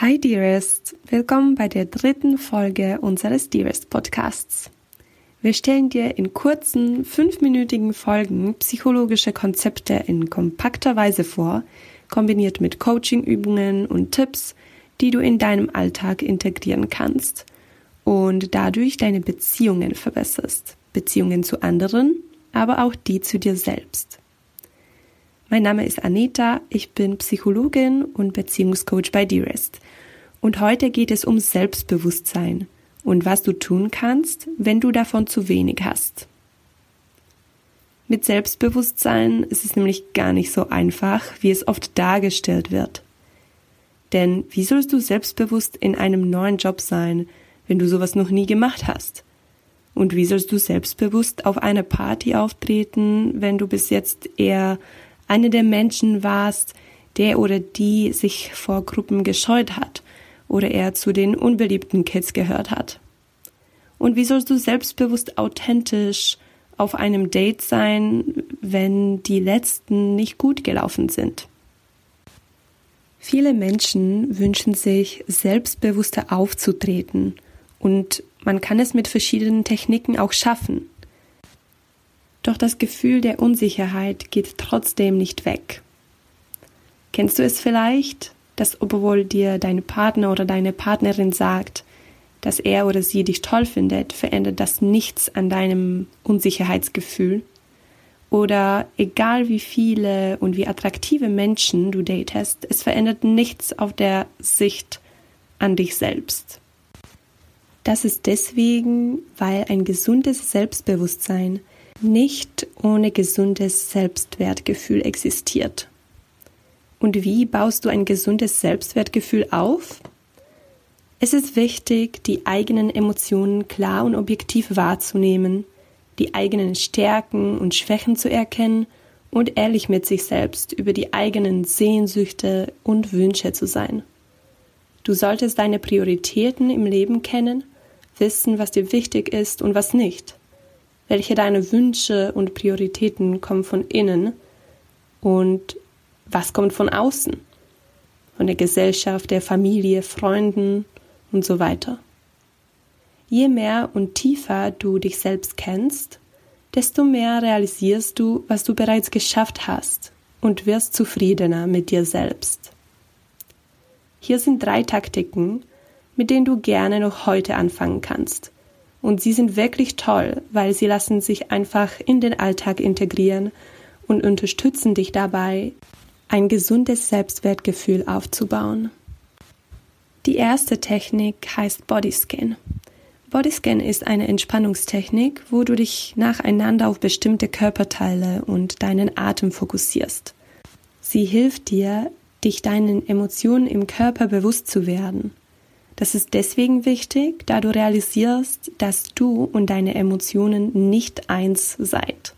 Hi Dearest, willkommen bei der dritten Folge unseres Dearest Podcasts. Wir stellen dir in kurzen, fünfminütigen Folgen psychologische Konzepte in kompakter Weise vor, kombiniert mit Coachingübungen und Tipps, die du in deinem Alltag integrieren kannst und dadurch deine Beziehungen verbesserst. Beziehungen zu anderen, aber auch die zu dir selbst. Mein Name ist Anita, ich bin Psychologin und Beziehungscoach bei Dearest. Und heute geht es um Selbstbewusstsein und was du tun kannst, wenn du davon zu wenig hast. Mit Selbstbewusstsein ist es nämlich gar nicht so einfach, wie es oft dargestellt wird. Denn wie sollst du selbstbewusst in einem neuen Job sein, wenn du sowas noch nie gemacht hast? Und wie sollst du selbstbewusst auf einer Party auftreten, wenn du bis jetzt eher eine der Menschen warst, der oder die sich vor Gruppen gescheut hat oder er zu den unbeliebten Kids gehört hat? Und wie sollst du selbstbewusst authentisch auf einem Date sein, wenn die letzten nicht gut gelaufen sind? Viele Menschen wünschen sich, selbstbewusster aufzutreten und man kann es mit verschiedenen Techniken auch schaffen. Doch das Gefühl der Unsicherheit geht trotzdem nicht weg. Kennst du es vielleicht, dass obwohl dir dein Partner oder deine Partnerin sagt, dass er oder sie dich toll findet, verändert das nichts an deinem Unsicherheitsgefühl? Oder egal wie viele und wie attraktive Menschen du datest, es verändert nichts auf der Sicht an dich selbst. Das ist deswegen, weil ein gesundes Selbstbewusstsein nicht ohne gesundes Selbstwertgefühl existiert. Und wie baust du ein gesundes Selbstwertgefühl auf? Es ist wichtig, die eigenen Emotionen klar und objektiv wahrzunehmen, die eigenen Stärken und Schwächen zu erkennen und ehrlich mit sich selbst über die eigenen Sehnsüchte und Wünsche zu sein. Du solltest deine Prioritäten im Leben kennen, wissen, was dir wichtig ist und was nicht welche deine Wünsche und Prioritäten kommen von innen und was kommt von außen, von der Gesellschaft, der Familie, Freunden und so weiter. Je mehr und tiefer du dich selbst kennst, desto mehr realisierst du, was du bereits geschafft hast und wirst zufriedener mit dir selbst. Hier sind drei Taktiken, mit denen du gerne noch heute anfangen kannst, und sie sind wirklich toll, weil sie lassen sich einfach in den Alltag integrieren und unterstützen dich dabei, ein gesundes Selbstwertgefühl aufzubauen. Die erste Technik heißt Bodyscan. Bodyscan ist eine Entspannungstechnik, wo du dich nacheinander auf bestimmte Körperteile und deinen Atem fokussierst. Sie hilft dir, dich deinen Emotionen im Körper bewusst zu werden das ist deswegen wichtig, da du realisierst, dass du und deine Emotionen nicht eins seid.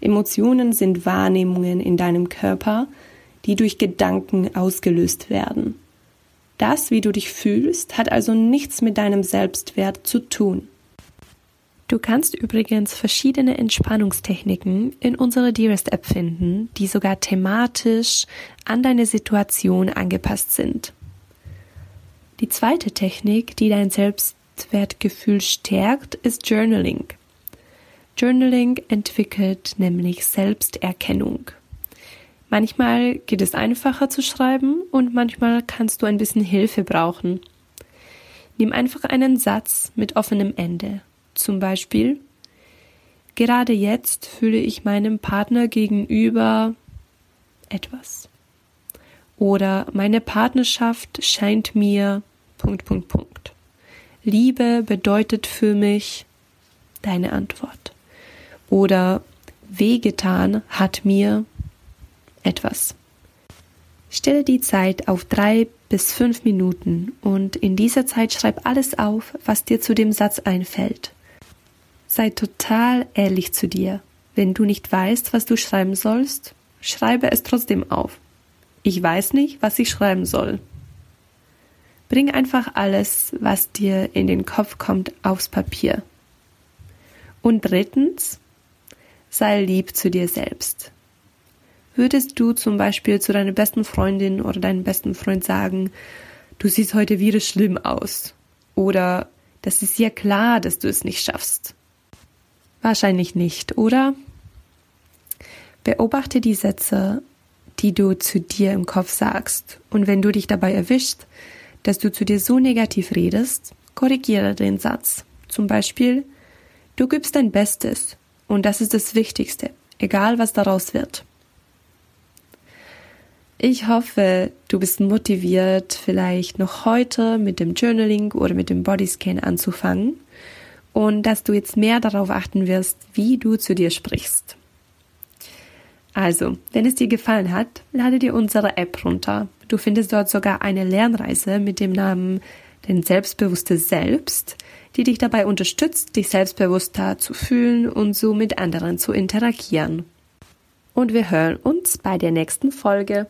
Emotionen sind Wahrnehmungen in deinem Körper, die durch Gedanken ausgelöst werden. Das, wie du dich fühlst, hat also nichts mit deinem Selbstwert zu tun. Du kannst übrigens verschiedene Entspannungstechniken in unserer Dearest App finden, die sogar thematisch an deine Situation angepasst sind. Die zweite Technik, die dein Selbstwertgefühl stärkt, ist Journaling. Journaling entwickelt nämlich Selbsterkennung. Manchmal geht es einfacher zu schreiben und manchmal kannst du ein bisschen Hilfe brauchen. Nimm einfach einen Satz mit offenem Ende. Zum Beispiel, gerade jetzt fühle ich meinem Partner gegenüber etwas. Oder meine Partnerschaft scheint mir Punkt, Punkt, Punkt. Liebe bedeutet für mich deine Antwort. Oder wehgetan hat mir etwas. Stelle die Zeit auf drei bis fünf Minuten und in dieser Zeit schreib alles auf, was dir zu dem Satz einfällt. Sei total ehrlich zu dir. Wenn du nicht weißt, was du schreiben sollst, schreibe es trotzdem auf. Ich weiß nicht, was ich schreiben soll. Bring einfach alles, was dir in den Kopf kommt, aufs Papier. Und drittens, sei lieb zu dir selbst. Würdest du zum Beispiel zu deiner besten Freundin oder deinem besten Freund sagen, du siehst heute wieder schlimm aus. Oder das ist ja klar, dass du es nicht schaffst. Wahrscheinlich nicht, oder? Beobachte die Sätze, die du zu dir im Kopf sagst. Und wenn du dich dabei erwischst, dass du zu dir so negativ redest, korrigiere den Satz. Zum Beispiel, du gibst dein Bestes und das ist das Wichtigste, egal was daraus wird. Ich hoffe, du bist motiviert, vielleicht noch heute mit dem Journaling oder mit dem Bodyscan anzufangen und dass du jetzt mehr darauf achten wirst, wie du zu dir sprichst. Also, wenn es dir gefallen hat, lade dir unsere App runter. Du findest dort sogar eine Lernreise mit dem Namen Dein selbstbewusste Selbst, die dich dabei unterstützt, dich selbstbewusster zu fühlen und so mit anderen zu interagieren. Und wir hören uns bei der nächsten Folge.